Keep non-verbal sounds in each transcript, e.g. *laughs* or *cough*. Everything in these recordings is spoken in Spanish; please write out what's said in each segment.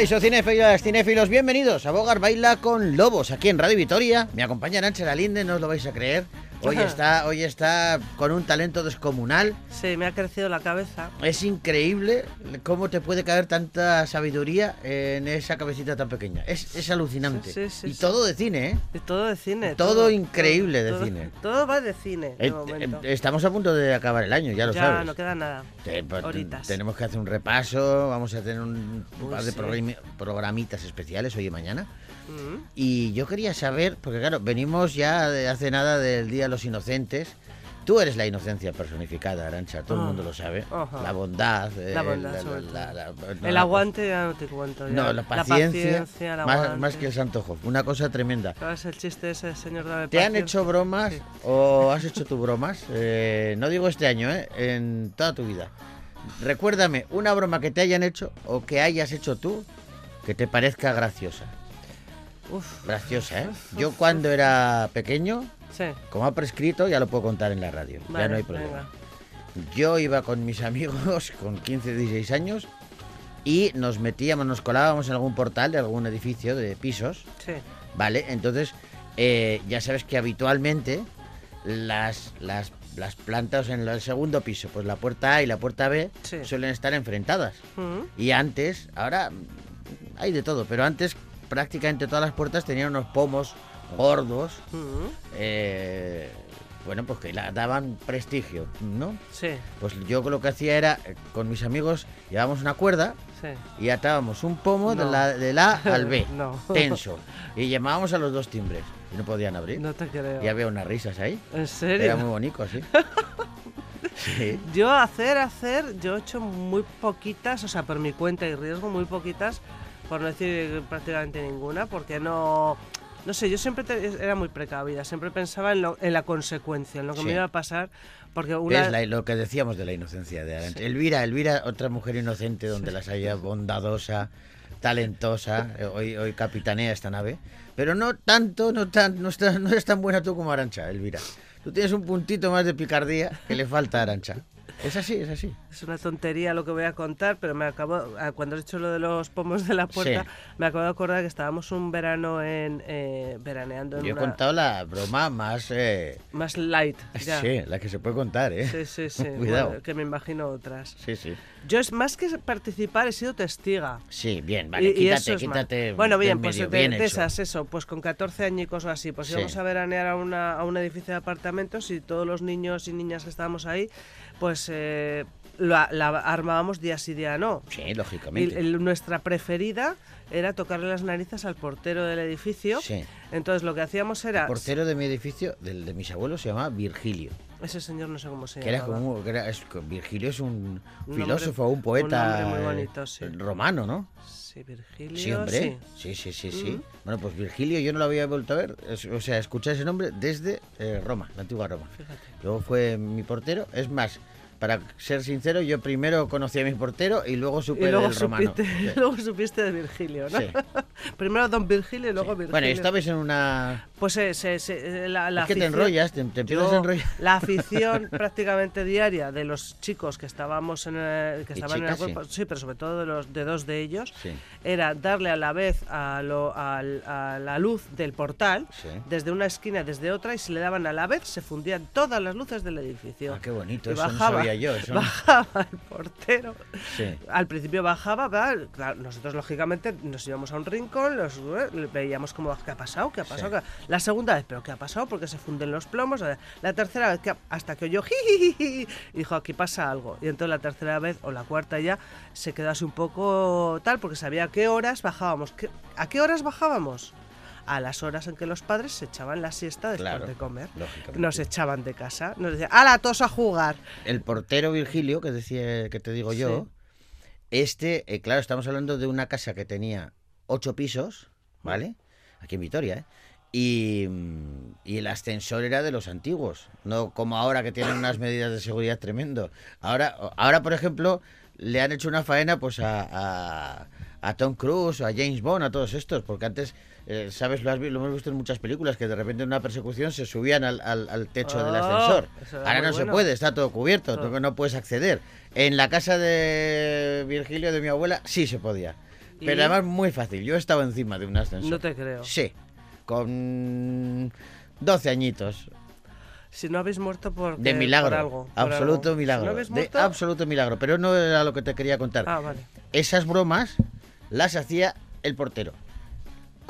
Caiso cinéfilos, cinéfilos, bienvenidos a Bogar Baila con Lobos, aquí en Radio Vitoria. Me acompaña Arancha Linde, no os lo vais a creer. Hoy está, hoy está con un talento descomunal. Sí, me ha crecido la cabeza. Es increíble cómo te puede caer tanta sabiduría en esa cabecita tan pequeña. Es, es alucinante. Sí, sí, sí, y todo de cine, ¿eh? Y todo de cine. Todo increíble de todo- cine. Todo va de cine. de Eh, momento. eh, Estamos a punto de acabar el año, ya lo ya sabes. no queda nada. Te- Horitas. tenemos que hacer un repaso, vamos a tener un Uy, par de programitas especiales hoy y mañana. Mm. Y yo quería saber, porque claro, venimos ya de hace nada del Día de los Inocentes. Tú eres la inocencia personificada, Arancha, todo el Ah, mundo lo sabe. La bondad. eh, La bondad, sobre todo. no, El la- aguante ya no te cuento. ya. No, la paciencia. más, que el santojo. Una cosa tremenda. ¿Sabes el chiste ese, señor de la ¿Te han hecho bromas Sí. o has hecho tú bromas? *laughs* Eh, no digo este año, ¿eh? En toda tu vida. Recuérdame una broma que te hayan hecho o que hayas hecho tú que te parezca graciosa. Uf, Graciosa, ¿eh? Yo cuando era pequeño, sí. como ha prescrito, ya lo puedo contar en la radio. ya no hay problema. venga. Yo iba con mis amigos *laughs* con 15, 16 años y nos metíamos, nos colábamos en algún portal de algún edificio de pisos. Sí. ¿Vale? Entonces, eh, ya sabes que habitualmente las, las, las plantas en el segundo piso, pues la puerta A y la puerta B, Sí. suelen estar enfrentadas. Mm. Y antes, ahora hay de todo, pero antes prácticamente todas las puertas tenían unos pomos gordos, eh, bueno, pues que la daban prestigio, ¿no? Sí, Pues yo lo que hacía era, eh, con mis amigos, llevábamos una cuerda sí. y atábamos un pomo de la, del A *laughs* al B, No. tenso, y llamábamos a los dos timbres y no podían abrir. No te creo. Y había unas risas ahí. ¿En serio? Era muy bonito, sí. *laughs* Sí. Yo hacer, hacer, yo he hecho muy poquitas, o sea, por mi cuenta y riesgo, muy poquitas, por no decir prácticamente ninguna, porque no... No sé, yo siempre te- era muy precavida, siempre pensaba en, lo- en la consecuencia, en lo que Sí. me iba a pasar, porque una... Es la- lo que decíamos de la inocencia de Arancha. Elvira, Elvira, otra mujer inocente donde las haya bondadosa, talentosa, hoy, hoy capitanea esta nave, pero no tanto, no, tan, no, está- no es tan buena tú como Arancha, Elvira. Tú tienes un puntito más de picardía que le falta a Arancha. Es así, es así. Es una tontería lo que voy a contar, pero me acabo, ah, cuando has dicho lo de los pomos de la puerta, Sí. me acabo de acordar que estábamos un verano en eh, veraneando en Yo he una- contado la broma más... eh, más light. Ya. Sí, la que se puede contar, ¿eh? sí, sí. sí. *laughs* Cuidado. Bueno, que me imagino otras. Sí, sí. Yo es más que participar, he sido testiga. Sí, bien, vale, Y- quítate, es quítate. Bueno, bien, pues medio, de, bien hecho. esas, eso, pues con 14 añicos o así, pues Sí. íbamos a veranear a, una, a un edificio de apartamentos y todos los niños y niñas que estábamos ahí, pues eh, la, la armábamos día sí, día no. Sí, Y lógicamente. el- nuestra preferida era tocarle las narices al portero del edificio. Sí. Entonces lo que hacíamos era... El portero de mi edificio, del de mis abuelos, se llamaba Virgilio. Ese señor no sé cómo se Que era como, que era- es- Virgilio es un Un filósofo, nombre- un poeta un muy eh, bonito, sí. romano, ¿no? Sí, Virgilio. Sí, hombre. sí. Sí, sí, sí, sí. Ujú. Bueno, pues Virgilio yo no lo había vuelto a ver. es- o sea, escuché ese nombre desde eh, Roma, la antigua Roma. Fíjate. Luego fue mi portero. Es más, para ser sincero, yo primero conocí a mi portero y luego supe Y luego del romano. *laughs* luego supiste de Virgilio, ¿no? Sí. *laughs* Primero Don Virgilio y luego Sí. Virgilio. Bueno, y estabais en una... Pues eh, se- se- eh, la, la es que te enrollas, te, te empiezas Yo- a enrollar. La *laughs* afición prácticamente diaria de los chicos que estábamos en el, que Y estaban en el cuerpo, sí. pero sobre todo de los de dos de ellos, era darle a la vez a, lo- a la luz del portal desde una esquina, desde otra, y si le daban a la vez se fundían todas las luces del edificio. Ah, qué bonito, Y eso no bajaba, sabía yo. Eso bajaba el portero. Sí. Al principio bajaba, ¿verdad? Claro, nosotros lógicamente nos íbamos a un rincón, los eh, veíamos como qué ha pasado, qué ha pasado. Sí. qué ha-?". La segunda vez, pero qué ha pasado, porque se funden los plomos. La tercera vez, ¿qué ha-?", hasta que oyó y dijo aquí pasa algo. Y entonces la tercera vez o la cuarta ya se quedó así un poco tal, porque sabía a qué horas bajábamos. ¿Qué- ¿A qué horas bajábamos? A las horas en que los padres se echaban la siesta después Claro, de comer. Nos echaban de casa, nos decían, ¡hala, todos a jugar! El portero Virgilio, que decía que te digo yo, este, eh, claro, estamos hablando de una casa que tenía ocho pisos, ¿vale? Aquí en Vitoria, ¿eh? Y, mm, y el ascensor era de los antiguos, no como ahora que tienen unas medidas de seguridad tremendo. Ahora, ahora por ejemplo, le han hecho una faena pues a, a, a Tom Cruise, a James Bond, a todos estos, porque antes, eh, ¿sabes? Lo, has lo hemos visto en muchas películas, que de repente en una persecución se subían al, al- al techo del Oh, ascensor. Ahora no se puede, está todo cubierto, no puedes acceder. En la casa de Virgilio, de mi abuela, sí se podía. Pero además muy fácil. Yo he estado encima de un ascensor. No te creo. Sí, con 12 añitos. Si no habéis muerto por, De milagro. por algo. por absoluto algo. milagro. Si no habéis de absoluto milagro. Pero no era lo que te quería contar. Ah, vale. Esas bromas las hacía el portero.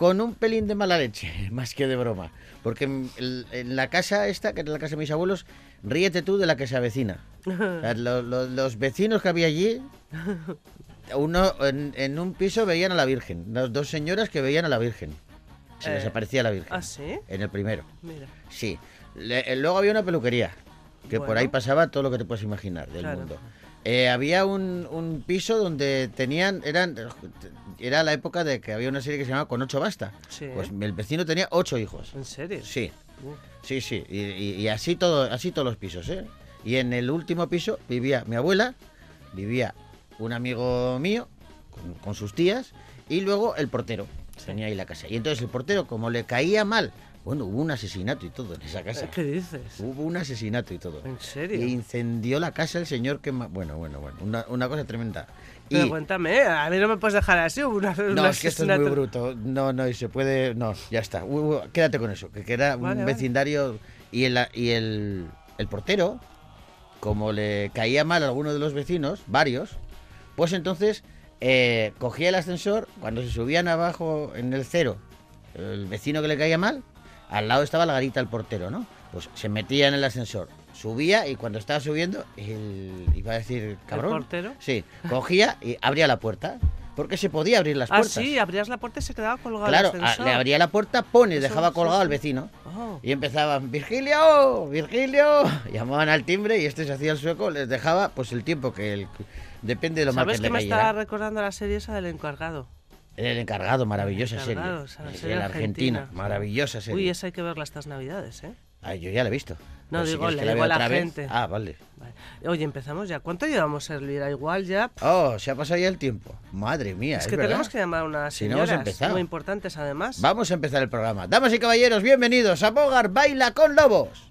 Con un pelín de mala leche, *laughs* más que de broma. Porque en, la casa esta, que era la casa de mis abuelos, ríete tú de la que se avecina. *laughs* O sea, lo- lo- los vecinos que había allí, uno en, en un piso veían a la Virgen. Las dos señoras que veían a la Virgen. Se les Eh, aparecía la Virgen. ¿Ah, sí? En el primero. Mira. Sí. Le- eh, luego había una peluquería, que por ahí pasaba todo lo que te puedes imaginar del Claro. mundo. Eh, había un, un piso donde tenían, eran, era la época de que había una serie que se llamaba Con ocho basta. Sí. Pues el vecino tenía ocho hijos. ¿En serio? Sí, Uh, sí, sí. Y, y- y así todo, así todos los pisos, ¿eh? Y en el último piso vivía mi abuela, vivía un amigo mío con, con sus tías y luego el portero. Tenía ahí la casa. Y entonces el portero, como le caía mal, bueno, hubo un asesinato y todo en esa casa. ¿Qué dices? Hubo un asesinato y todo. ¿En serio? Y incendió la casa el señor que... Bueno, bueno, bueno. Una, una cosa tremenda. Y... Pero cuéntame, a mí no me puedes dejar así. Una, No, es que esto es muy bruto. No, no, y se puede... No, ya está. Uh, uh, quédate con eso. Que, que era un vale. vecindario... Y, el, y el, el portero, como le caía mal a alguno de los vecinos, varios, pues entonces eh, cogía el ascensor, cuando se subían abajo en el cero, el vecino que le caía mal, al lado estaba la garita del portero, ¿no? Pues se metía en el ascensor, subía y cuando estaba subiendo, el, iba a decir cabrón. portero? Sí, cogía y abría la puerta, porque se podía abrir las Ah, puertas. sí, abrías la puerta y se quedaba colgado el Claro, a- le abría la puerta, pone, Eso, dejaba sí, colgado al vecino. Oh. Y empezaban, Virgilio, Virgilio. *laughs* Llamaban al timbre y este se hacía el sueco, les dejaba pues el tiempo que el, depende de lo mal que ¿Sabes le que me cayera. está recordando la serie esa del encargado? El encargado, maravillosa El encargado, serie. serie el argentina, argentina. maravillosa serie. Uy, esa hay que verla estas navidades, ¿eh? Ay, yo ya la he visto. No, si digo, le digo a la vez- gente. Ah, vale. Vale. Oye, empezamos ya. ¿Cuánto llevamos, Elvira? Igual ya... Oh, se ha pasado ya el tiempo. Madre mía, es es que verdad. tenemos que llamar a unas Si no hemos señoras empezado. muy importantes, además. Vamos a empezar el programa. Damas y caballeros, bienvenidos a Bogar Baila con Lobos.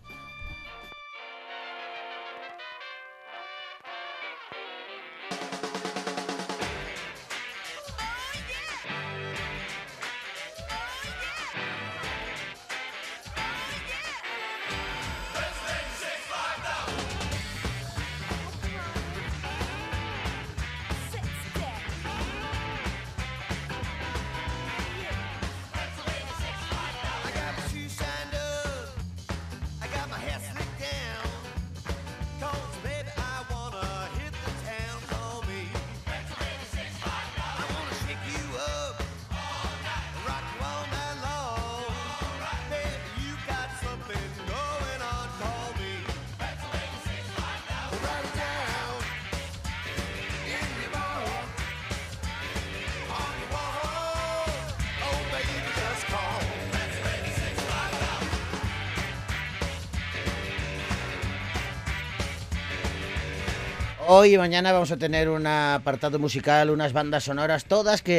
Hoy y mañana vamos a tener un apartado musical, unas bandas sonoras, todas que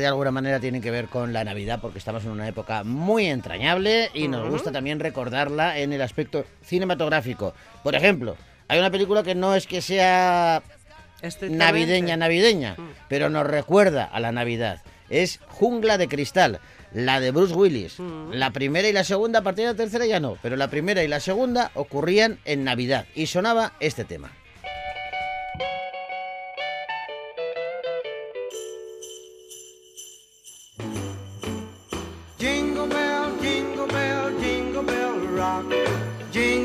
de alguna manera tienen que ver con la Navidad, porque estamos en una época muy entrañable y nos gusta también recordarla en el aspecto cinematográfico. Por ejemplo, hay una película que no es que sea navideña, navideña, Mm. pero nos recuerda a la Navidad. Es Jungla de Cristal, la de Bruce Willis. Mm. La primera y la segunda, a partir de la tercera ya no, pero la primera y la segunda ocurrían en Navidad y sonaba este tema.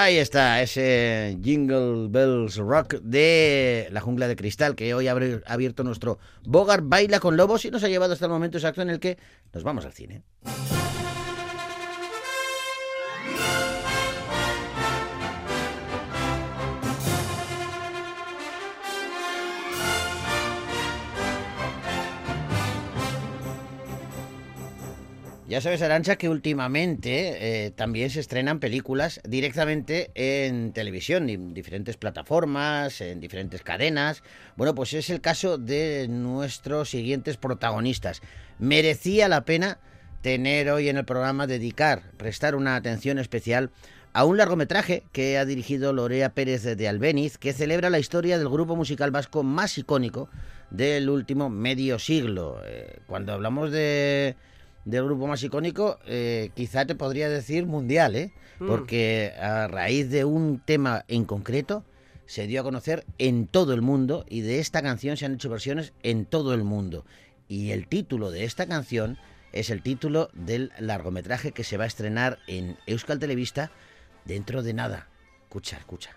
Ahí está, ese Jingle Bells Rock de la jungla de cristal que hoy ha abierto nuestro Bogart Baila con Lobos y nos ha llevado hasta el momento exacto en el que nos vamos al cine. Ya sabes, Arancha, que últimamente eh, también se estrenan películas directamente en televisión, en diferentes plataformas, en diferentes cadenas. Bueno, pues es el caso de nuestros siguientes protagonistas. Merecía la pena tener hoy en el programa, dedicar, prestar una atención especial a un largometraje que ha dirigido Lorea Pérez de Albéniz, que celebra la historia del grupo musical vasco más icónico del último medio siglo. Eh, cuando hablamos de del grupo más icónico, eh, quizá te podría decir mundial, ¿eh? Mm. Porque a raíz de un tema en concreto se dio a conocer en todo el mundo y de esta canción se han hecho versiones en todo el mundo. Y el título de esta canción es el título del largometraje que se va a estrenar en Euskal Televista dentro de nada. Escucha, escucha.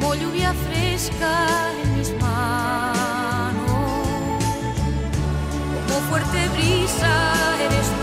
como lluvia fresca en mis manos, como fuerte brisa eres tú,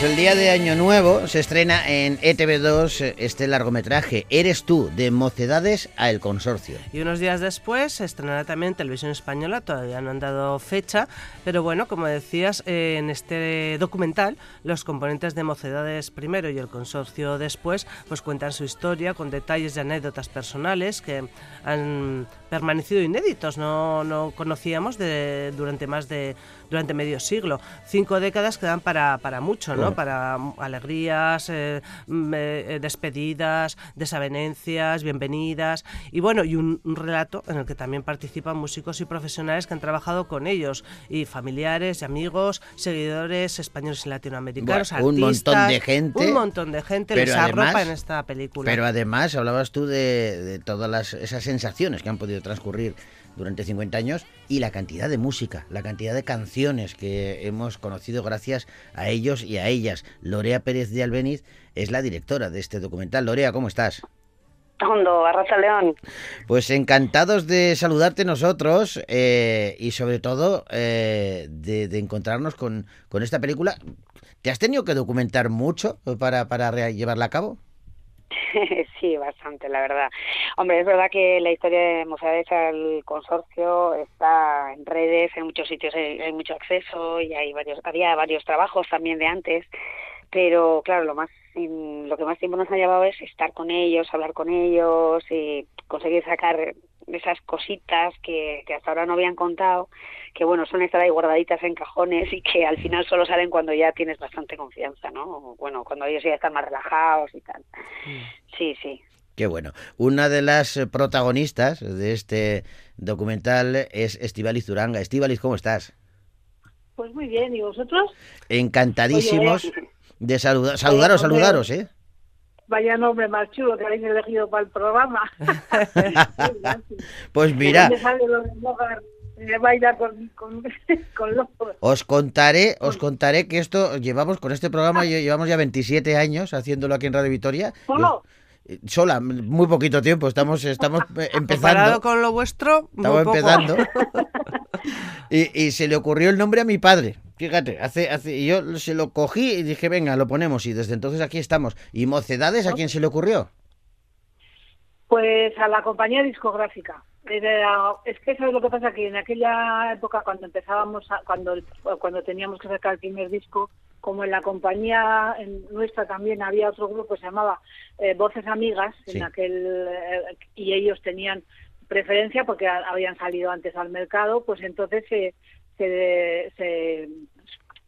Pues el día de Año Nuevo se estrena en ETV2 eh, este largometraje Eres tú, de Mocedades a El Consorcio. Y unos días después se estrenará también Televisión Española, todavía no han dado fecha, pero bueno, como decías, eh, en este documental los componentes de Mocedades primero y el consorcio después pues cuentan su historia con detalles y anécdotas personales que han permanecido inéditos, no, no conocíamos de, durante más de durante medio siglo. Cinco décadas que dan para, para mucho, ¿no? Para alegrías, eh, mm, eh, despedidas, desavenencias, bienvenidas. Y bueno, y un, un relato en el que también participan músicos y profesionales que han trabajado con ellos, y familiares y amigos, seguidores españoles y latinoamericanos, Bueno, un montón artistas, de gente, Un montón de gente pero les arropa en esta película. Pero además hablabas tú de, de todas las, esas sensaciones que han podido transcurrir durante 50 años y la cantidad de música, la cantidad de canciones que hemos conocido gracias a ellos y a ellas. Lorea Pérez de Albeniz es la directora de este documental. Lorea, ¿cómo estás? Hondo, Arracha León. Pues encantados de saludarte nosotros eh, y sobre todo eh, de, de encontrarnos con, con esta película. ¿Te has tenido que documentar mucho para, para llevarla a cabo? *laughs* sí, bastante, la verdad. Hombre, es verdad que la historia de Mozart al consorcio está en redes, en muchos sitios hay, hay mucho acceso y hay varios, había varios trabajos también de antes, pero claro, lo más lo que más tiempo nos ha llevado es estar con ellos, hablar con ellos y conseguir sacar esas cositas que, que hasta ahora no habían contado, que bueno, son estar ahí guardaditas en cajones y que al final solo salen cuando ya tienes bastante confianza, ¿no? O, Bueno, cuando ellos ya están más relajados y tal. Sí, sí. Qué bueno. Una de las protagonistas de este documental es Estivaliz Zuranga. Estivaliz, ¿cómo estás? Pues muy bien, ¿y vosotros? Encantadísimos Oye, de saludar, *laughs* saludaros, saludaros, ¿eh? Vaya nombre más chulo que habéis elegido para el programa. *laughs* Pues mira, ¿De dónde sale lo de Mogar, eh, con, con, *laughs* con locos? os contaré, os contaré que esto llevamos con este programa lle- llevamos ya 27 años haciéndolo aquí en Radio Vitoria. ¿Solo? Eh, Sola, muy poquito tiempo, estamos estamos *laughs* empezando. Comparado con lo vuestro, muy Estamos poco. empezando. Y, y se le ocurrió el nombre a mi padre. Fíjate, hace, hace, yo se lo cogí y dije, venga, lo ponemos. Y desde entonces aquí estamos. ¿Y Mocedades a quién se le ocurrió? Pues a la compañía discográfica. Era- es que sabes lo que pasa que en aquella época cuando empezábamos, a- cuando cuando teníamos que sacar el primer disco, como en la compañía en nuestra también había otro grupo que se llamaba eh, Voces Amigas, Sí. en aquel eh, y ellos tenían preferencia porque habían salido antes al mercado, pues entonces se, se, se-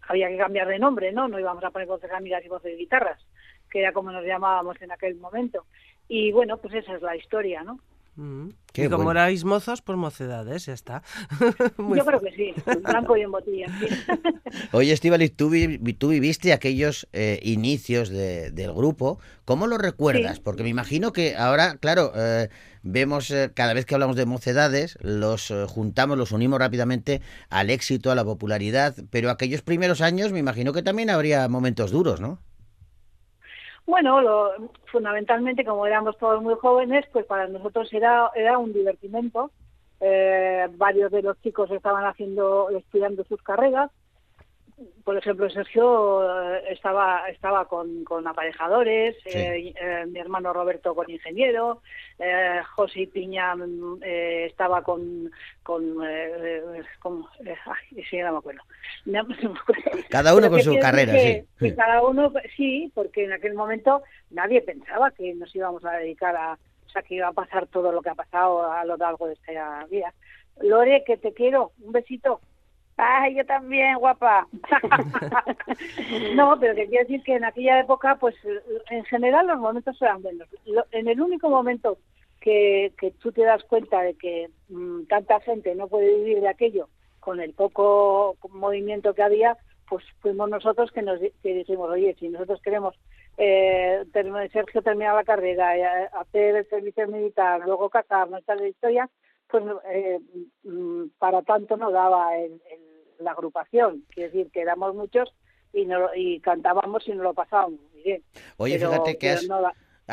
había que cambiar de nombre, ¿no? No íbamos a poner Voces Amigas y Voces Guitarras, que era como nos llamábamos en aquel momento. Y bueno, pues esa es la historia, ¿no? Mm. Qué y como bueno. erais mozos, pues mocedades, ya está. *laughs* Muy Yo creo que sí, en blanco y en botella. *laughs* Oye, Estivaliz, tú, vi- tú viviste aquellos eh, inicios de- del grupo. ¿Cómo lo recuerdas? Sí. Porque me imagino que ahora, claro, eh, vemos eh, cada vez que hablamos de mocedades, los eh, juntamos, los unimos rápidamente al éxito, a la popularidad. Pero aquellos primeros años me imagino que también habría momentos duros, ¿no? Bueno, lo- fundamentalmente como éramos todos muy jóvenes, pues para nosotros era, era un divertimento. Eh, varios de los chicos estaban haciendo, estudiando sus carreras. Por ejemplo, Sergio eh, estaba estaba con, con aparejadores, Sí. eh, eh, mi hermano Roberto con ingeniero, eh, José Piña mm, eh, estaba con con, con- ay, sí, no me acuerdo. *laughs* No me acuerdo. Cada uno Pero con que su carrera, que- sí. cada uno, sí, porque en aquel momento nadie pensaba que nos íbamos a dedicar a, o sea, que iba a pasar todo lo que ha pasado a lo largo de esta vida. Lore, que te quiero, un besito. Ay, yo también, guapa. *laughs* no, pero que quiero decir que en aquella época, pues en general los momentos eran buenos. En el único momento que, que tú te das cuenta de que mm, tanta gente no puede vivir de aquello con el poco movimiento que había, pues fuimos nosotros que nos que dijimos, oye, si nosotros queremos eh, Sergio terminar la carrera, eh, hacer el servicio militar, luego casarnos, tal historia, pues eh, mm, para tanto no daba el- la agrupación. Quiere decir que éramos muchos y, no, y cantábamos y nos lo pasábamos muy bien. Oye, Pero- fíjate que has, no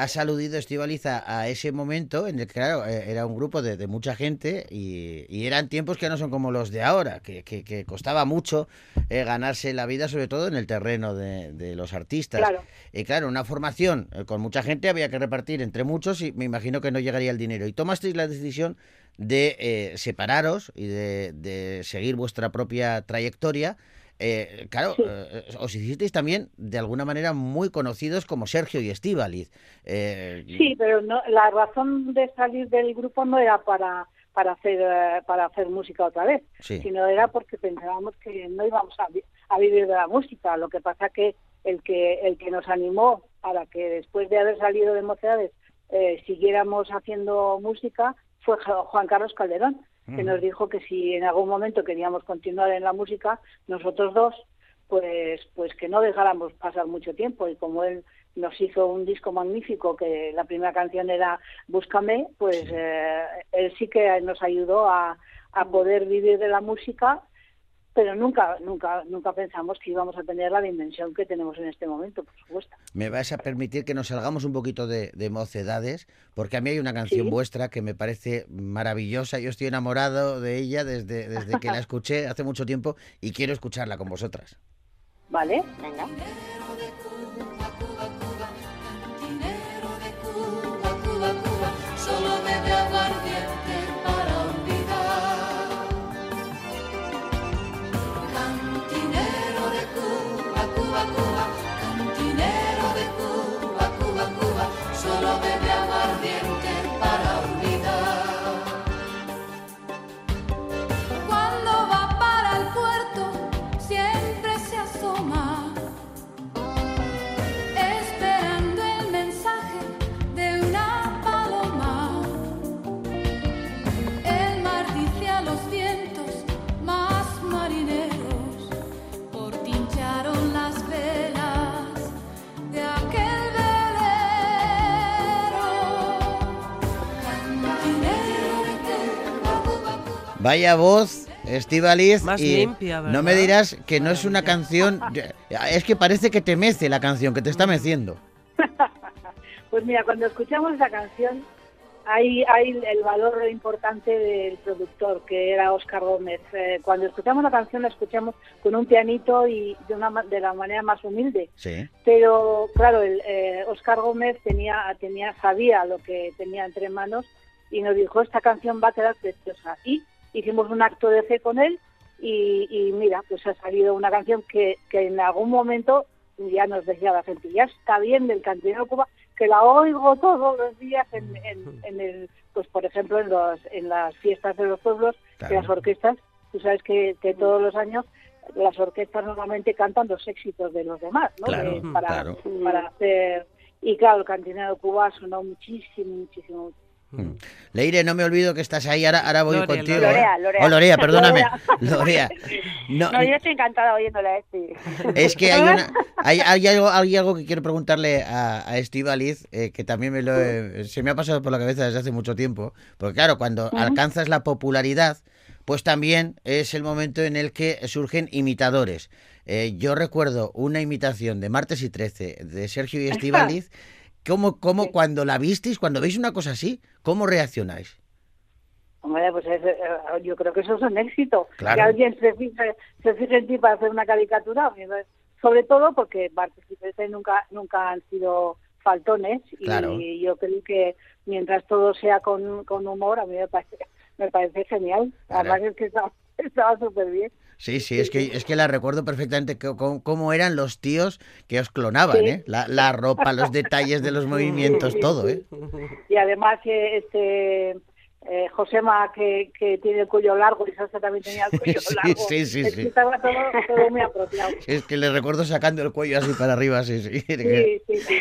has aludido, Estivaliza, a ese momento en el que, claro, eh, era un grupo de, de mucha gente y, y eran tiempos que no son como los de ahora, que, que- que costaba mucho eh, ganarse la vida, sobre todo en el terreno de, de los artistas. Claro. Y claro, una formación eh, con mucha gente había que repartir entre muchos y me imagino que no llegaría el dinero. Y tomasteis la decisión de eh, separaros y de, de seguir vuestra propia trayectoria. Eh, claro, Sí. eh, os hicisteis también de alguna manera muy conocidos como Sergio y Estíbaliz. Eh, Sí, pero no, la razón de salir del grupo no era para para hacer eh, para hacer música otra vez, Sí. sino era porque pensábamos que no íbamos a, vi- a vivir de la música. Lo que pasa que el que el que nos animó para que después de haber salido de Mocedades eh, siguiéramos haciendo música fue Juan Carlos Calderón, que nos dijo que si en algún momento queríamos continuar en la música, nosotros dos, pues, pues que no dejáramos pasar mucho tiempo. Y como él nos hizo un disco magnífico, que la primera canción era Búscame, pues eh, él sí que nos ayudó a, a poder vivir de la música pero nunca nunca nunca pensamos que íbamos a tener la dimensión que tenemos en este momento, por supuesto. me vais a permitir que nos salgamos un poquito de, de mocedades, porque a mí hay una canción Sí. vuestra que me parece maravillosa. Yo estoy enamorado de ella desde, desde que la *laughs* escuché hace mucho tiempo y quiero escucharla con vosotras. ¿Vale? Venga. Vaya voz, Estivaliz. Más y limpia, No me dirás que no es una canción. Es que parece que te mece la canción, que te está meciendo. *laughs* Pues mira, cuando escuchamos esa canción, hay, hay el valor importante del productor, que era Oscar Gómez. Eh, cuando escuchamos la canción, la escuchamos con un pianito y de, una, ma- de la manera más humilde. Sí. Pero claro, el, eh, Oscar Gómez tenía, tenía, sabía lo que tenía entre manos y nos dijo, esta canción va a quedar preciosa. Y hicimos un acto de fe con él y, y mira, pues ha salido una canción que, que en algún momento ya nos decía la gente, ya está bien del cantinero Cuba, que la oigo todos los días en, en, en el, pues por ejemplo en, los, en las fiestas de los pueblos, Claro. de las orquestas, tú sabes que, que todos los años las orquestas normalmente cantan los éxitos de los demás, ¿no? Claro, para, claro. para hacer y claro el cantinero de Cuba sonó muchísimo muchísimo. Leire, no me olvido que estás ahí. Ahora, ahora voy Lorea, contigo. Lorea, ¿eh? Lorea. Oh, Lorea, perdóname. *laughs* Lorea. No, No, yo estoy encantada oyéndola a este. Es que hay, una, *laughs* hay, hay algo, hay algo que quiero preguntarle a, a Estíbaliz, eh, que también me lo he- se me ha pasado por la cabeza desde hace mucho tiempo. Porque claro, cuando alcanzas la popularidad, pues también es el momento en el que surgen imitadores. Eh, yo recuerdo una imitación de Martes y Trece de Sergio y Estíbaliz. ¿Cómo, cómo cuando la visteis, cuando veis una cosa así, cómo reaccionáis? Hombre, pues es, eh, yo creo que eso es un éxito. Claro. Que alguien se fije, se fije en ti para hacer una caricatura. Sobre todo porque Trece nunca, nunca han sido faltones. Y Claro. yo creo que mientras todo sea con, con humor, a mí me parece, me parece genial. Claro. Además es que *laughs* estaba estaba súper bien. Sí, sí, es que, es que la recuerdo perfectamente cómo, eran los tíos que os clonaban. ¿eh? La, la ropa, los detalles de los movimientos, todo, ¿eh? Y además eh, este eh, Josema que, que tiene el cuello largo y Sasa también tenía el *laughs* cuello Sí, largo. sí, sí, Es sí. que estaba todo, todo muy apropiado. *laughs* Es que le recuerdo sacando el cuello así para arriba, sí, sí. Sí, *laughs* sí, sí.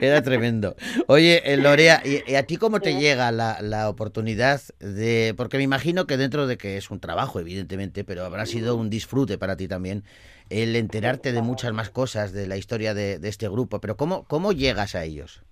Era tremendo. Oye, eh, Lorea, ¿y, y a ti cómo te llega la, la oportunidad de...? Porque me imagino que dentro de que es un trabajo, evidentemente, pero habrá sido un disfrute para ti también el enterarte de muchas más cosas de la historia de, de este grupo. Pero ¿cómo, ¿cómo llegas a ellos?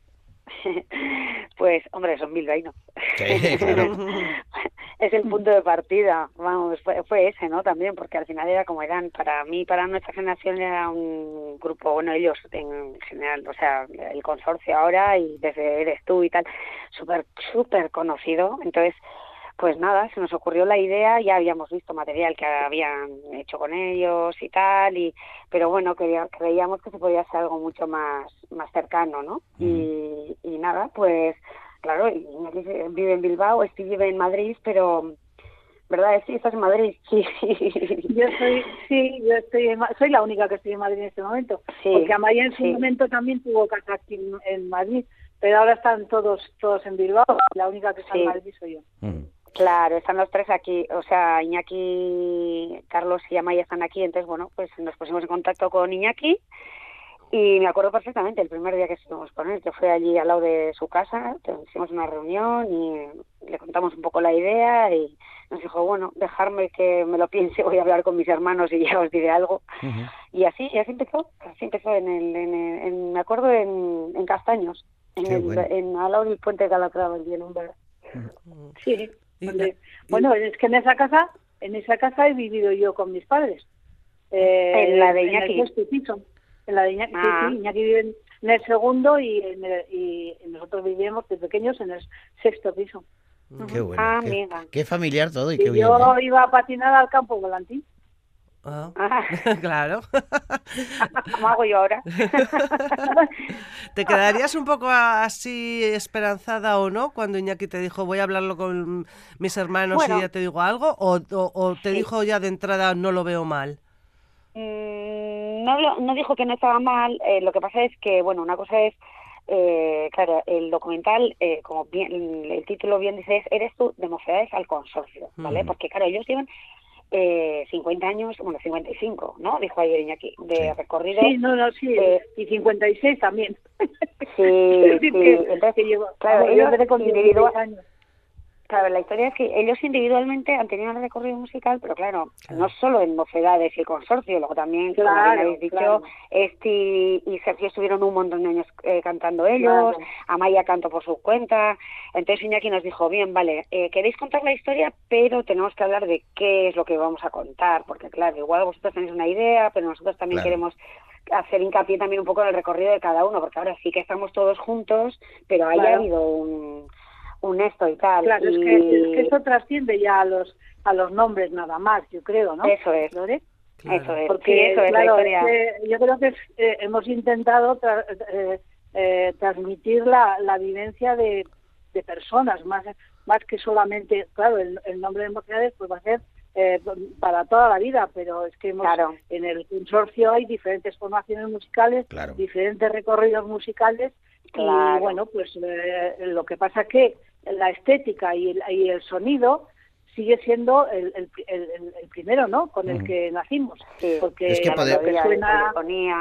Pues, hombre, son bilbaínos. Sí, claro. *laughs* es el punto de partida, vamos, fue, fue ese, ¿no? También, porque al final era como eran, para mí, para nuestra generación era un grupo, bueno, ellos en general, o sea, el consorcio ahora y desde Eres tú y tal, súper, súper conocido, entonces, pues nada, se nos ocurrió la idea, ya habíamos visto material que habían hecho con ellos y tal, y pero bueno, quería- creíamos que se podía hacer algo mucho más, más cercano, ¿no? y, y nada, pues claro, Iñaki vive en Bilbao, Steve vive en Madrid, pero ¿verdad? Sí, estás en Madrid, sí. Yo soy, sí, yo estoy en soy la única que estoy en Madrid en este momento. Sí, porque Amaya en su sí. momento también tuvo casa aquí en, en Madrid, pero ahora están todos todos en Bilbao. La única que está Sí. en Madrid soy yo. Mm. Claro, están los tres aquí, o sea, Iñaki, Carlos y Amaya están aquí, entonces, bueno, pues nos pusimos en contacto con Iñaki y me acuerdo perfectamente el primer día que estuvimos con él, que fue allí al lado de su casa, hicimos una reunión y le contamos un poco la idea y nos dijo, bueno, dejarme que me lo piense, *laughs* voy a hablar con mis hermanos y ya os diré algo. Y así, y así empezó, así empezó en el, en, el- en- me acuerdo en, en Castaños, en, Qué el, bueno. en al lado del puente de Calatrava, en un bar. Sí. Y- bueno, es que en esa casa, en esa casa he vivido yo con mis padres. Eh, ¿En la de En Iñaki? el sexto piso. En la de Iñaki, Ah. sí, Iñaki vive en, en el segundo y, en el- y nosotros vivíamos de pequeños en el sexto piso. Qué bueno. Ah, qué, familiar todo y Y qué bien. yo ¿eh? iba a patinar al campo volantín. Ah, Ah, *laughs* claro. *laughs* ¿Cómo hago yo ahora? *laughs* ¿Te quedarías un poco así esperanzada o no cuando Iñaki te dijo voy a hablarlo con mis hermanos Bueno. y ya te digo algo? ¿O, o- o te Sí. dijo ya de entrada no lo veo mal? Mm, no, lo- no dijo que no estaba mal. eh, lo que pasa es que, bueno, una cosa es, eh, claro, el documental, eh, como bien, el título bien dice, es Eres tú de Mocedades al Consorcio, ¿vale? Mm. Porque, claro, ellos llevan eh, 50 años, bueno, 55, ¿no? Dijo ayer Iñaki, de Sí. recorrido. Sí, no, no, sí. Eh, y 56 también. Sí, *laughs* Es decir, sí, que- entonces, que llevo- claro, yo empecé con individual- 16 años. Claro, la historia es que ellos individualmente han tenido un recorrido musical, pero claro, no solo en Mocedades y el consorcio, luego también, como bien habéis dicho, claro. Esti y Sergio estuvieron un montón de años eh, cantando ellos, Claro. Amaya cantó por su cuenta, entonces Iñaki nos dijo, bien, vale, eh, queréis contar la historia, pero tenemos que hablar de qué es lo que vamos a contar, porque claro, igual vosotros tenéis una idea, pero nosotros también Claro. queremos hacer hincapié también un poco en el recorrido de cada uno, porque ahora sí que estamos todos juntos, pero ahí ha habido un, un esto y tal. Claro, es y- que, es que eso trasciende ya a los a los nombres nada más, yo creo, ¿no? Eso es. Lore? Claro. Eso es, Porque, sí, eso es claro, la historia. es que yo creo que eh, hemos intentado tra- eh, eh, transmitir la, la vivencia de, de personas, más, más que solamente, claro, el, el nombre de Mocedades pues va a ser eh, para toda la vida, pero es que hemos, Claro. en el consorcio hay diferentes formaciones musicales, Claro. diferentes recorridos musicales, Claro. y bueno, pues eh, lo que pasa que la estética y el, y el sonido sigue siendo el, el, el- el- primero, ¿no? Con el Ujú. que nacimos. Sí. Porque Es que lo que suena,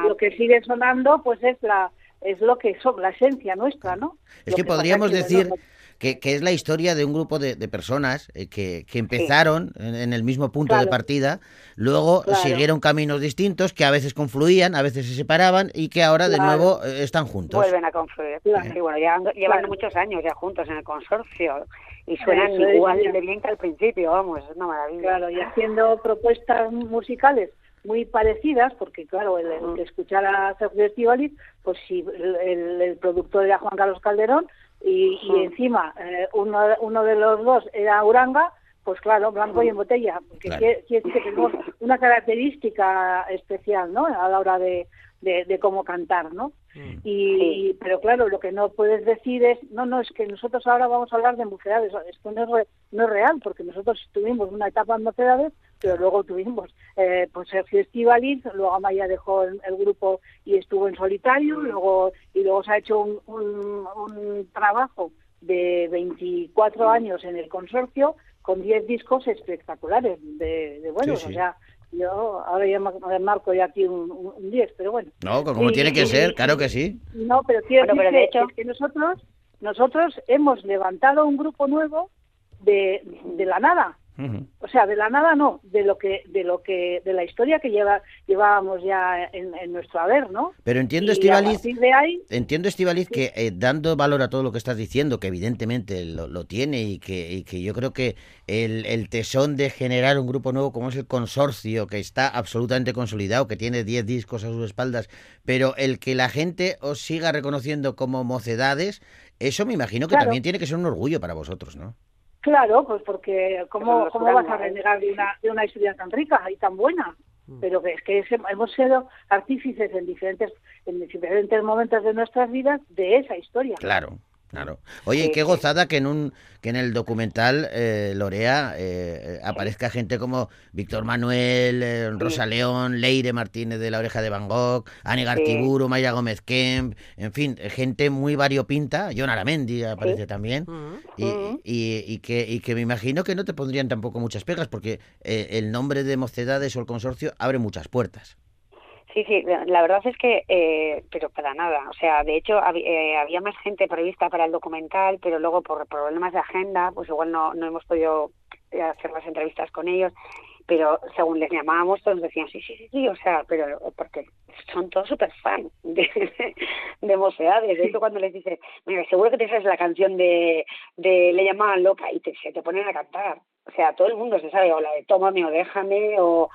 lo que sigue sonando, pues es la es lo que son, la esencia nuestra, ¿no? Es Lo que podríamos que, decir bueno, que, que es la historia de un grupo de, de personas eh, que, que empezaron en, en el mismo punto de Claro. partida, luego Claro. siguieron caminos distintos que a veces confluían, a veces se separaban y que ahora de Claro. nuevo eh, están juntos. Vuelven a confluir. Sí, bueno, llevan, llevan Claro. muchos años ya juntos en el consorcio y suenan es, igual de bien que al principio, vamos, es una maravilla. Claro, y haciendo propuestas musicales muy parecidas, porque claro, el, el que escuchara a Sergio Estivaliz, pues si el, el- el productor era Juan Carlos Calderón y, y encima eh, uno, uno de los dos era Uranga, pues claro, blanco y en botella, porque Claro. quiere, quiere decir que tenemos una característica especial, ¿no? A la hora de, de, de cómo cantar, ¿no? Mm. Y, pero claro, lo que no puedes decir es, no, no, es que nosotros ahora vamos a hablar de mocedades. Esto no es, re- no es real, porque nosotros tuvimos una etapa en mocedades, pero luego tuvimos eh, pues Sergio Estivaliz, luego Amaya dejó el, el grupo y estuvo en solitario, luego y luego se ha hecho un, un, un trabajo de 24 años en el consorcio con 10 discos espectaculares, de, de buenos, Sí, sí. o sea, yo ahora ya me marco ya aquí un, un, un 10, pero bueno. No, como tiene que ser, claro que sí. no, pero quiero Bueno, pero de hecho- que nosotros, nosotros hemos levantado un grupo nuevo de, de la nada. O sea, de la nada no, de lo que, de lo que, de la historia que lleva, llevábamos ya en, en nuestro haber, ¿no? Pero entiendo, Estivaliz, ahí, Entiendo, Estivaliz, que eh, dando valor a todo lo que estás diciendo, que evidentemente lo, lo tiene y que, y que yo creo que el, el tesón de generar un grupo nuevo como es el consorcio, que está absolutamente consolidado, que tiene 10 discos a sus espaldas, pero el que la gente os siga reconociendo como mocedades, eso me imagino que Claro. también tiene que ser un orgullo para vosotros, ¿no? Claro, pues porque ¿cómo, cómo vas a renegar de una, de una historia tan rica y tan buena? Mm. Pero que es que hemos sido artífices en diferentes, en diferentes momentos de nuestras vidas de esa historia. Claro, claro. Oye, Sí, qué sí. gozada que en un que en el documental eh, Lorea eh, eh, aparezca gente como Víctor Manuel, eh, Rosa León, Leire Martínez de la Oreja de Van Gogh, Ani Gartiburu, Mayra Gómez Kemp, en fin, eh, gente muy variopinta. John Aramendi aparece también. Mm. Y, y- y que, y que me imagino que no te pondrían tampoco muchas pegas, porque eh, el nombre de Mocedades o el consorcio abre muchas puertas. Sí, sí, la verdad es que, eh, pero para nada. O sea, de hecho, hab- eh, había más gente prevista para el documental, pero luego por problemas de agenda, pues igual no, no hemos podido eh, hacer las entrevistas con ellos. Pero según les llamábamos, todos decían, sí, sí, sí, sí, o sea, pero porque son todos súper fan *laughs* de, de Mocedades. De hecho, cuando les dices, mira, seguro que te sabes la canción de, de Le llamaban loca y te, se te ponen a cantar. O sea, todo el mundo se sabe, o la de Tómame o Déjame, o,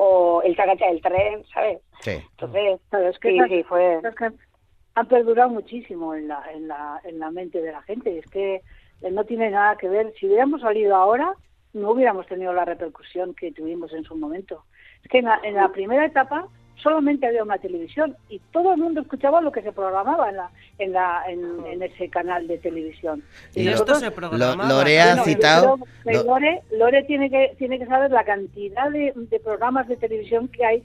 o El Tagacha del Tren, ¿sabes? Sí. Entonces, Claro, es que sí, esas- sí, fue... que han perdurado muchísimo en la, en la, en la mente de la gente. Es que eh, no tiene nada que ver. Si hubiéramos salido ahora, no hubiéramos tenido la repercusión que tuvimos en su momento. Es que en la, en la primera etapa solamente había una televisión y todo el mundo escuchaba lo que se programaba en, la, en, la, en, en ese canal de televisión. Y Y esto se Lo- programa. Lorea ha Bueno, citado... lo- Lore, Lore tiene que tiene que saber la cantidad de, de programas de televisión que hay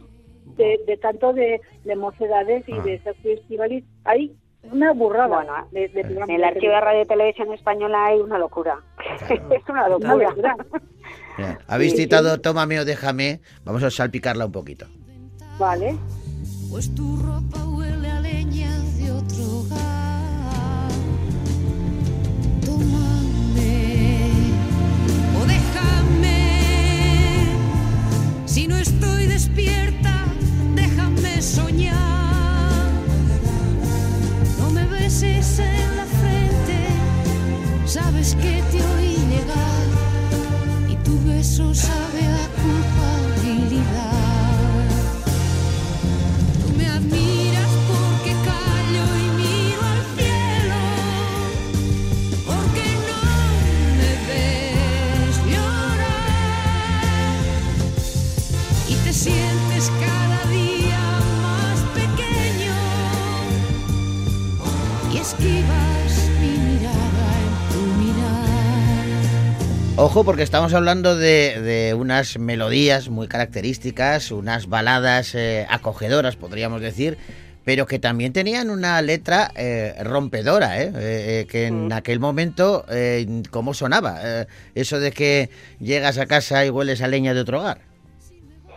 de, de tanto de, de mocedades y Ah. de Sergio Estivaliz. Hay una burrada Bueno, de, de programas En el de archivo de Radio y Televisión Española hay una locura. *laughs* es una locura. Mira, habéis Sí, citado Tómame o Déjame, vamos a salpicarla un poquito. Vale. Pues tu ropa huele a leña de otro hogar. Tómame o déjame. Si no estoy despierta, déjame soñar. No me beses en la frente, sabes que te oí llegar y tu beso sabe a culpa. Ojo, porque estamos hablando de, de unas melodías muy características, unas baladas eh, acogedoras, podríamos decir, pero que también tenían una letra eh, rompedora, ¿eh? Eh, eh, que en aquel momento, eh, ¿cómo sonaba? Eso de que llegas a casa y hueles a leña de otro hogar.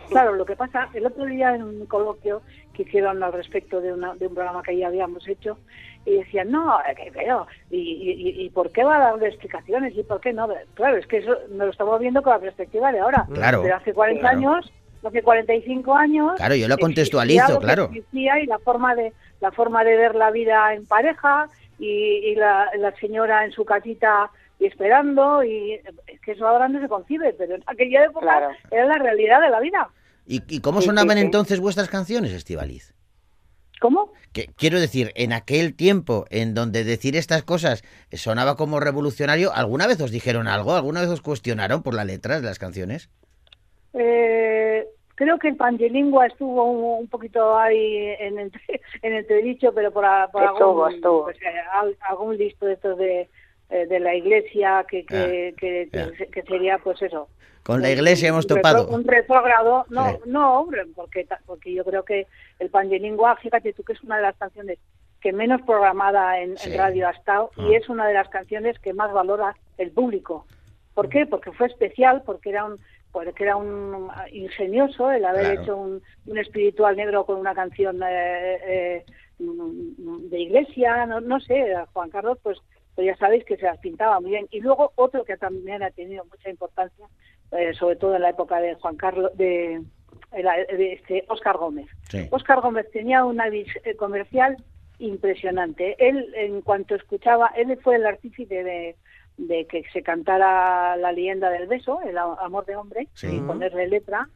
Claro, lo que pasa, el otro día en un coloquio que hicieron al respecto de, una- de un programa que ya habíamos hecho, y decían, no, eh, que pero, y, y, y por qué va a darle explicaciones y por qué no? Claro, es que eso nos lo estamos viendo con la perspectiva de ahora. Claro. Pero hace 40 Claro. años, hace 45 años... Claro, yo lo contextualizo, claro. y la forma de la forma de ver la vida en pareja y, y la, la señora en su casita y esperando y es que eso ahora no se concibe pero en aquella época Claro. era la realidad de la vida ¿Y, y cómo Sí, sí, sonaban sí. entonces vuestras canciones, Estivaliz? ¿Cómo? Que, quiero decir, en aquel tiempo en donde decir estas cosas sonaba como revolucionario, ¿alguna vez os dijeron algo? ¿Alguna vez os cuestionaron por las letras de las canciones? Eh, creo que el pangelingua estuvo un, un poquito ahí en el *laughs* en entredicho pero por, a- por Estuvo, algún, estuvo. pues, eh, al- algún listo de estos de eh, de la iglesia que que, que, ya. que- que sería pues eso Con la iglesia hemos topado. Un retrógrado, no, Sí. no, hombre, porque, porque yo creo que el Pangelingua, fíjate tú que es una de las canciones que menos programada en, radio ha estado Ah. y es una de las canciones que más valora el público. ¿Por qué? Porque fue especial, porque era un porque era un ah, ingenioso el haber Claro. hecho un, un espiritual negro con una canción eh, eh, mm, de iglesia, no, no sé, Juan Carlos, pues, pues ya sabéis que se las pintaba muy bien. Y luego otro que también ha tenido mucha importancia, eh, sobre todo en la época de Juan Carlos, de, de este Oscar Gómez. Sí. Oscar Gómez tenía una vis eh, comercial impresionante. Él, en cuanto escuchaba, él fue el artífice de, de que se cantara la leyenda del beso, el amor de hombre, Sí. y ponerle letra.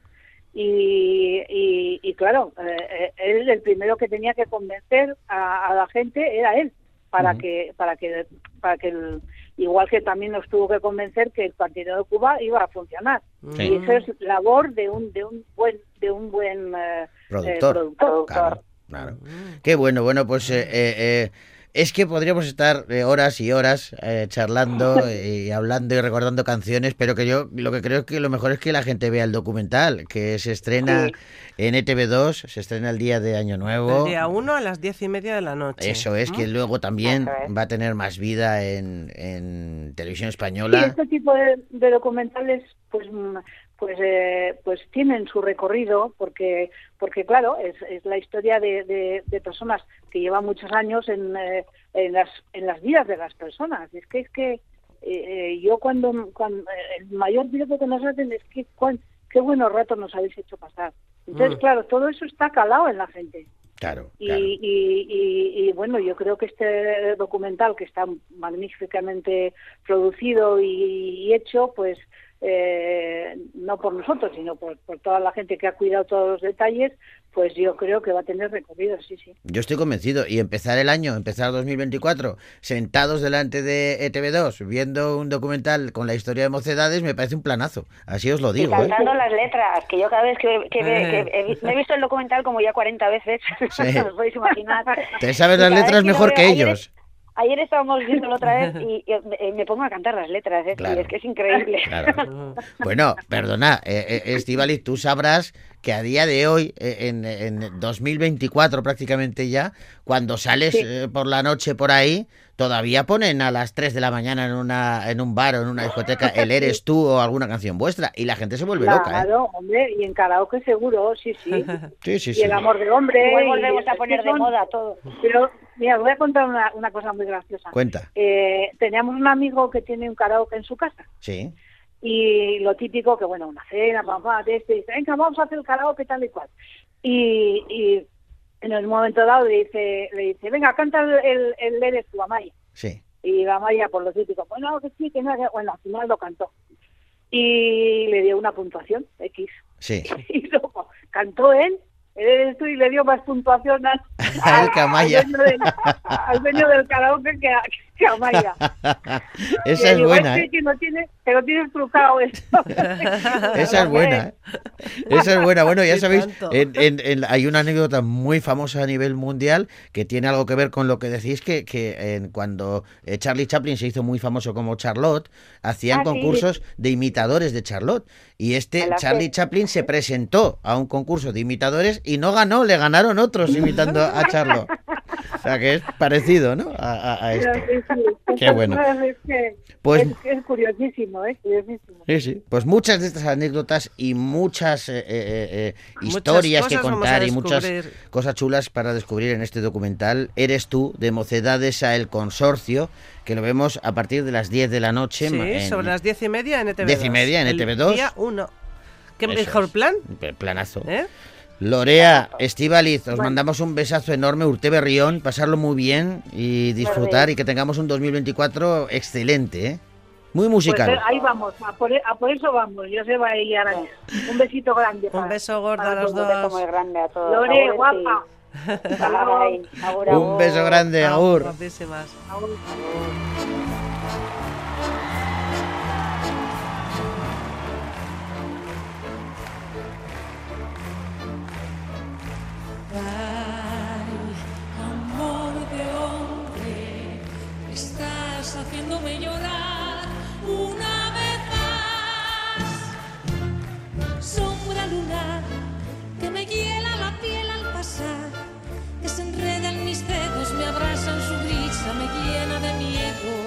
Y, y, y claro, eh, eh, él el primero que tenía que convencer a, a la gente era él para que para que para que el- igual que también nos tuvo que convencer que el partido de Cuba iba a funcionar Sí. y eso es labor de un de un buen de un buen eh, eh, Productor. Claro, claro. Qué bueno, bueno, pues eh, eh, es que podríamos estar eh, horas y horas eh, charlando *laughs* y hablando y recordando canciones, pero que yo lo que creo es que lo mejor es que la gente vea el documental, que se estrena Sí. en ETV2, se estrena el día de Año Nuevo. El día 1 a las diez y media de la noche. Eso es, que luego también es. va a tener más vida en, en televisión Y española. este tipo de, de documentales pues mm, pues eh, pues tienen su recorrido porque porque claro es, es la historia de, de- de personas que llevan muchos años en, eh, en las en las vidas de las personas es que es que eh, eh, yo cuando, cuando eh, el mayor piropo que nos hacen es que cuán- qué buenos ratos nos habéis hecho pasar entonces Mm. claro todo eso está calado en la gente Claro, Y, claro. y, y- y, bueno, yo creo que este documental que está magníficamente producido y, y hecho, pues eh, no por nosotros, sino por, por toda la gente que ha cuidado todos los detalles, pues yo creo que va a tener recorrido, sí, sí. Yo estoy convencido. Y empezar el año, empezar 2024, sentados delante de ETV2, viendo un documental con la historia de mocedades, me parece un planazo. Así os lo Y digo, ¿eh? cantando las letras, que yo cada vez que, que, Eh. que he vi- me he visto el documental como ya 40 veces, Sí. *laughs* os podéis imaginar. Te sabes Y las letras mejor que ellos. Ayer estábamos *laughs* viéndolo otra vez y, y, eh, me pongo a cantar las letras, ¿eh? Claro. y es que es increíble. Claro. *laughs* Bueno, perdona, eh, eh, tú sabrás que a día de hoy, eh, en, en 2024 prácticamente ya, cuando sales Sí. eh, por la noche por ahí, todavía ponen a las 3 de la mañana en, una, en un bar o en una discoteca *laughs* el Eres tú o alguna canción vuestra y la gente se vuelve loca, ¿eh? Claro, hombre, y en karaoke seguro, sí, sí. *laughs* Sí, sí, Y sí. el amor de hombre. Igual y volvemos a poner de moda todo. Pero, mira, voy a contar una, una cosa muy graciosa. Cuenta. Eh, teníamos un amigo que tiene un karaoke en su casa. Sí. Y lo típico que, bueno, una cena, pam, de este, dice, venga, vamos a hacer el karaoke tal y cual. Y, y en el momento dado le dice, le dice venga, canta el, el, el Eres tú, Amaya. Sí. Y la Amaya, por lo típico, bueno, que sí, que no, que-". bueno, al final lo cantó. Y le dio una puntuación, X. Sí. *laughs* Y luego cantó él, Eres tú, y le dio más puntuación *laughs* al, al dueño del, al dueño del karaoke que a, *laughs* Esa es digo, buena, "Este ¿eh? que no tiene, que lo tienes trucado esto. *laughs* Esa es buena, ¿eh? Esa es buena. Bueno, ya sabéis, en- en- en- hay una anécdota muy famosa a nivel mundial que tiene algo que ver con lo que decís, que, que en- cuando eh, Charlie Chaplin se hizo muy famoso como Charlotte, hacían Ah, sí. concursos de imitadores de Charlotte. Y este Charlie fe. Chaplin se presentó a un concurso de imitadores y no ganó, le ganaron otros imitando a Charlotte. *laughs* O sea que es parecido, ¿no? A, a- a esto. Sí, sí, Qué *laughs* bueno. Es, que- Pues- es, es curiosísimo, ¿eh? Curiosísimo. Sí, sí. Pues muchas de estas anécdotas y muchas eh, eh, eh, Muchas historias que cosas vamos contar y muchas cosas chulas para descubrir en este documental Eres tú, de Mocedades a El Consorcio, que lo vemos a partir de las 10 de la noche. Sí, en- sobre las diez y media en ETV2. Diez y media en El ETV2. Día 1. ¿Qué Eso mejor es. plan? Planazo. ¿Eh? Lorea, Estivaliz, os mandamos un besazo enorme, Urte Berrión, pasarlo muy bien y disfrutar y que tengamos un 2024 excelente, ¿eh? Muy Pues musical. eh, ahí vamos, a por, a por eso vamos. Yo se va a ir ahora. Un besito grande. Un beso gordo a los todos. Un beso muy dos. grande a todos. Lore, Agur, guapa. sí. *laughs* Ay, agur, Un agur. beso grande, Agur. Agur. Llena de miedo.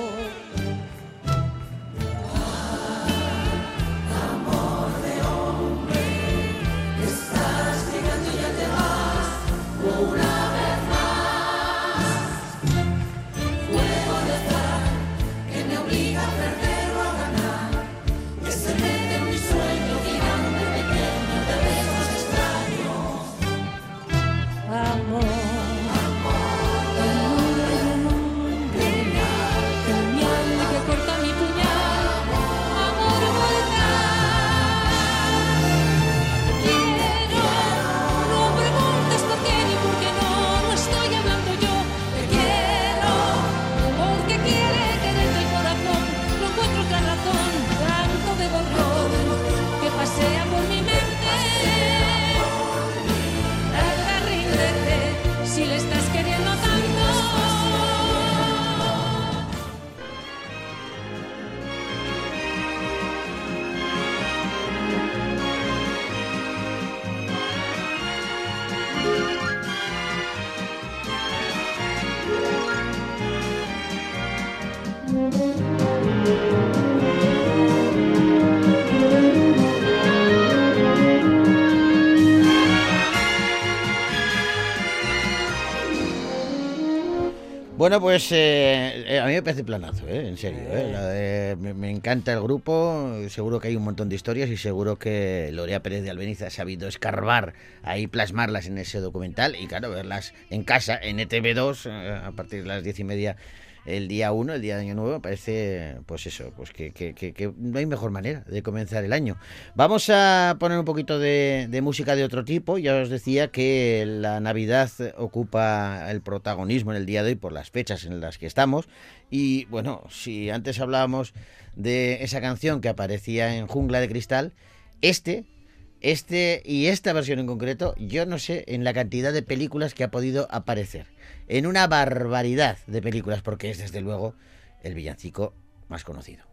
Bueno, pues eh, eh, a mí me parece planazo, ¿eh? en serio. ¿eh? La de- me, me encanta el grupo, seguro que hay un montón de historias y seguro que Lorea Pérez de Albeniz ha sabido escarbar ahí, plasmarlas en ese documental y claro, verlas en casa, en ETV2, eh, a partir de las diez y media el día 1, el día de Año Nuevo, parece, pues eso, pues que, que- que- que no hay mejor manera de comenzar el año. Vamos a poner un poquito de, de música de otro tipo. Ya os decía que la Navidad ocupa el protagonismo en el día de hoy por las fechas en las que estamos. Y bueno, si antes hablábamos de esa canción que aparecía en Jungla de Cristal, este, este y esta versión en concreto, yo no sé en la cantidad de películas que ha podido aparecer. En una barbaridad de películas, porque es desde luego el villancico más conocido.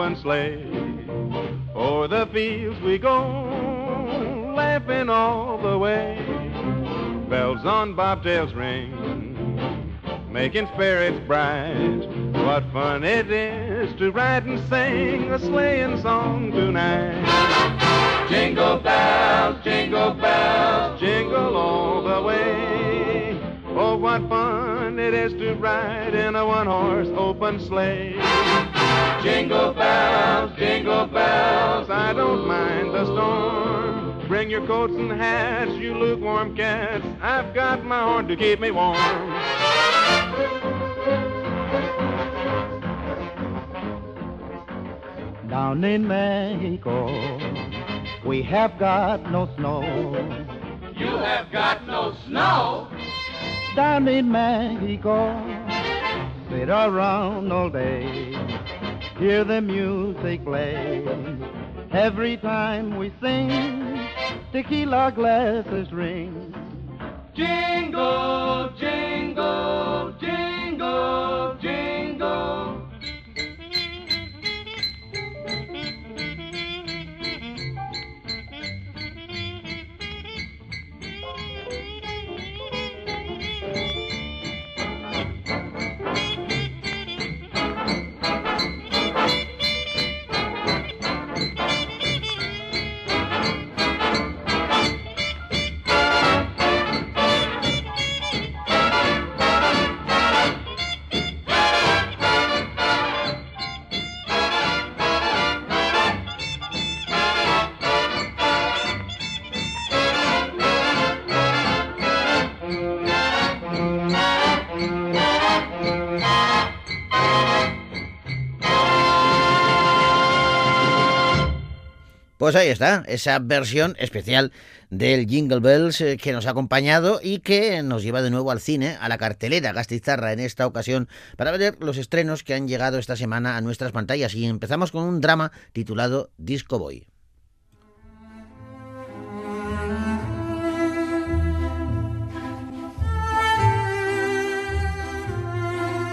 Open sleigh. O'er the fields we go, laughing all the way. Bells on bobtails ring, making spirits bright. What fun it is to ride and sing a sleighing song tonight. Jingle bells, jingle bells, jingle all the way. Oh, what fun it is to ride in a one-horse open sleigh. Jingle bells, jingle bells, I don't mind the storm. Bring your coats and hats, you lukewarm cats. I've got my horn to keep me warm. Down in Mexico, we have got no snow. You have got no snow. Down in Mexico, sit around all day, hear the music play. Every time we sing, tequila glasses ring. Jingle, jingle, jingle, jingle. Pues ahí está, esa versión especial del Jingle Bells eh, que nos ha acompañado y que nos lleva de nuevo al cine, a la cartelera Gastizarra en esta ocasión, para ver los estrenos que han llegado esta semana a nuestras pantallas. Y empezamos con un drama titulado Disco Boy.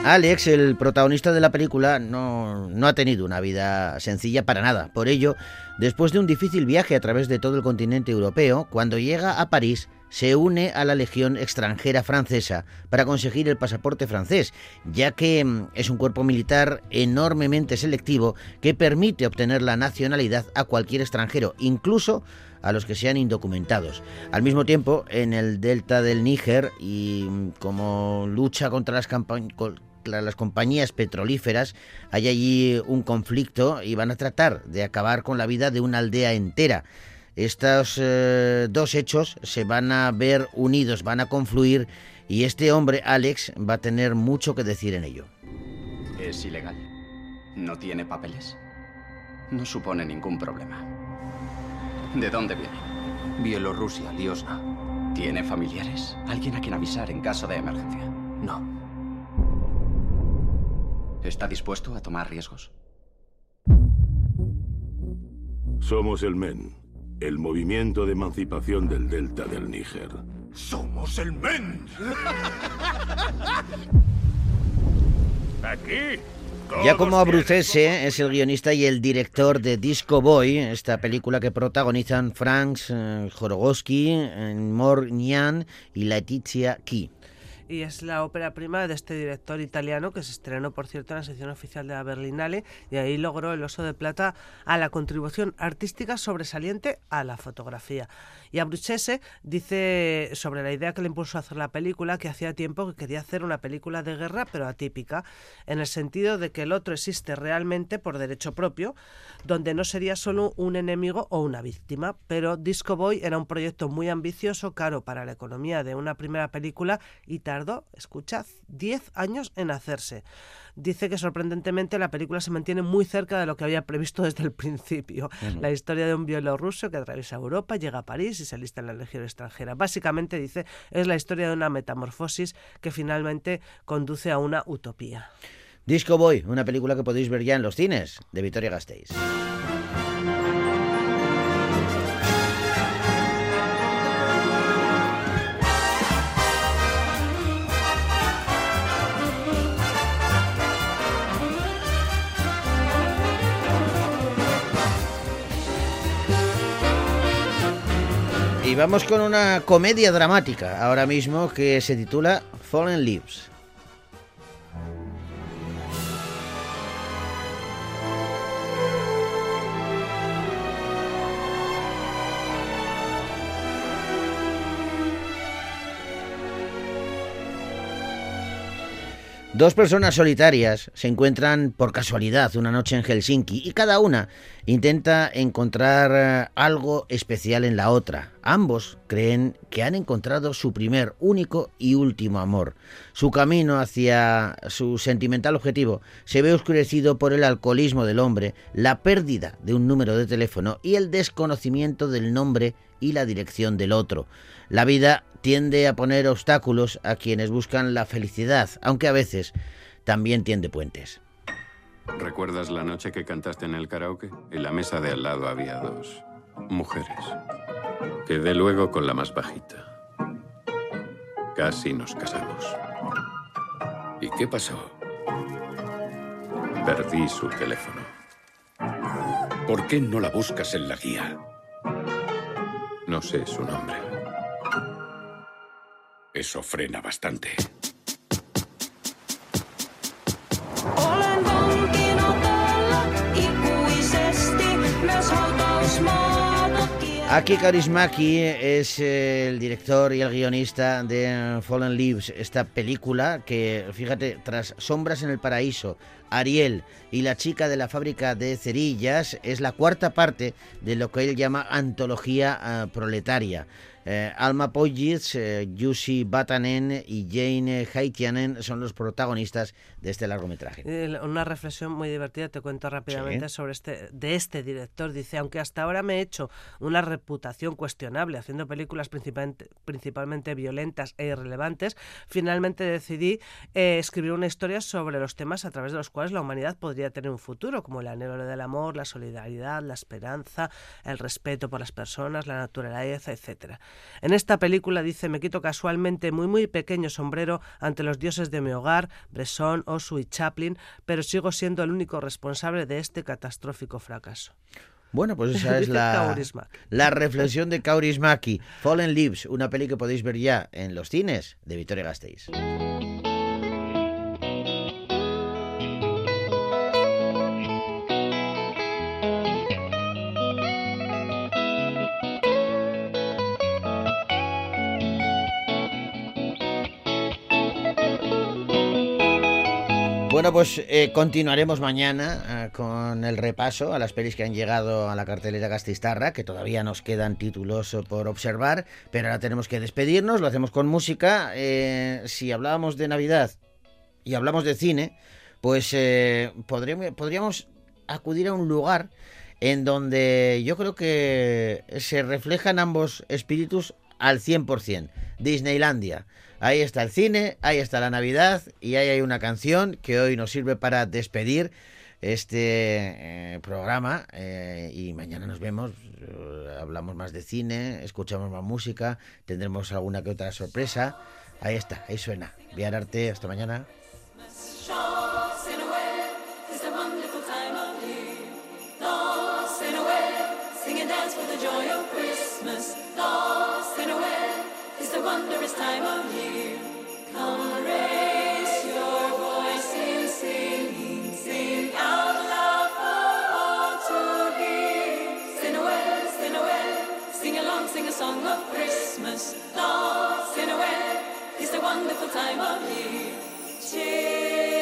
Alex, el protagonista de la película, no, no, ha tenido una vida sencilla para nada. Por ello, después de un difícil viaje a través de todo el continente europeo, cuando llega a París, se une a la Legión extranjera francesa para conseguir el pasaporte francés, ya que mm, es un cuerpo militar enormemente selectivo que permite obtener la nacionalidad a cualquier extranjero, incluso a los que sean indocumentados. Al mismo tiempo, en el delta del Níger y mm, como lucha contra las las compañías petrolíferas, hay allí un conflicto y van a tratar de acabar con la vida de una aldea entera. Estos eh, dos hechos se van a ver unidos, van a confluir y este hombre, Alex, va a tener mucho que decir en ello. Es ilegal. No tiene papeles. No supone ningún problema. ¿De dónde viene? Bielorrusia, Liosna. ¿Tiene familiares? ¿Alguien a quien avisar en caso de emergencia? No. ¿Está dispuesto a tomar riesgos? Somos el MEN, el Movimiento de Emancipación del Delta del Níger. ¡Somos el MEN! *laughs* Aquí. Giacomo Abruzzese es el guionista y el director de Disco Boy, esta película que protagonizan Franks eh, Jorogowski, eh, Mor Nian y Letizia Key y es la ópera prima de este director italiano que se estrenó, por cierto, en la sección oficial de la Berlinale y ahí logró el Oso de Plata a la contribución artística sobresaliente a la fotografía. Y Abruzzese dice sobre la idea que le impulsó a hacer la película que hacía tiempo que quería hacer una película de guerra, pero atípica, en el sentido de que el otro existe realmente por derecho propio, donde no sería solo un enemigo o una víctima. Pero Disco Boy era un proyecto muy ambicioso, caro para la economía de una primera película y tardó, escuchad, 10 años en hacerse dice que sorprendentemente la película se mantiene muy cerca de lo que había previsto desde el *laughs* principio. La historia de un bielorruso que atraviesa Europa, llega a París y se alista en la Legión extranjera. Básicamente dice es la historia de una metamorfosis que finalmente conduce a una utopía. Disco Boy, una película que podéis ver ya en los cines de Victoria Gasteiz. Vamos con una comedia dramática ahora mismo que se titula Fallen Leaves. Dos personas solitarias se encuentran por casualidad una noche en Helsinki y cada una intenta encontrar eh, algo especial en la otra. Ambos creen que han encontrado su primer, único y último amor. Su camino hacia su sentimental objetivo se ve oscurecido por el alcoholismo del hombre, la pérdida de un número de teléfono y el desconocimiento del nombre y la dirección del otro. La vida tiende a poner obstáculos a quienes buscan la felicidad, aunque a veces también tiende puentes. ¿Recuerdas la noche que cantaste en el karaoke? En la mesa de al lado había dos mujeres. Quedé luego con la más bajita. Casi nos casamos. ¿Y qué pasó? Perdí su teléfono. ¿Por qué no la buscas en la guía? No sé su nombre. Eso frena bastante. Aki Kaurismäki es eh, el director y el guionista de Fallen Leaves, esta película que, fíjate, tras Sombras en el Paraíso, Ariel y la chica de la fábrica de cerillas, es la cuarta parte de lo que él llama antología eh, proletaria. Eh, Alma Poyitz, eh, Jussi Batanen y Jane Haitianen son los protagonistas de este largometraje. Eh, Una reflexión muy divertida, te cuento rápidamente sobre este de este director. Dice, aunque hasta ahora me he hecho una reputación cuestionable haciendo películas principalmente, principalmente violentas e irrelevantes, finalmente decidí eh, escribir una historia sobre los temas a través de los cuales la humanidad podría tener un futuro, como el anhelo del amor, la solidaridad, la esperanza, el respeto por las personas, la naturaleza, etcétera. En esta película dice, me quito casualmente muy muy pequeño sombrero ante los dioses de mi hogar, Bresson, Osu y Chaplin, pero sigo siendo el único responsable de este catastrófico fracaso. Bueno, pues esa *laughs* es la, reflexión de Kaurismäki. Fallen Leaves, una peli que podéis ver ya en los cines de Victoria Gasteiz. Bueno, pues eh, continuaremos mañana eh, con el repaso a las pelis que han llegado a la cartelera Gastistarra, que todavía nos quedan títulos eh, por observar, pero ahora tenemos que despedirnos, lo hacemos con música. Eh, si hablábamos de Navidad y hablamos de cine, pues eh, podríamos, podríamos acudir a un lugar en donde yo creo que se reflejan ambos espíritus al 100%, Disneylandia. Ahí está el cine, ahí está la Navidad y ahí hay una canción que hoy nos sirve para despedir este eh, programa eh, y mañana nos vemos, eh, hablamos más de cine, escuchamos más música, tendremos alguna que otra sorpresa. Ahí está, ahí suena. Viar Arte, hasta mañana. dans Sénoël, it's a wonderful time of year. Cheers.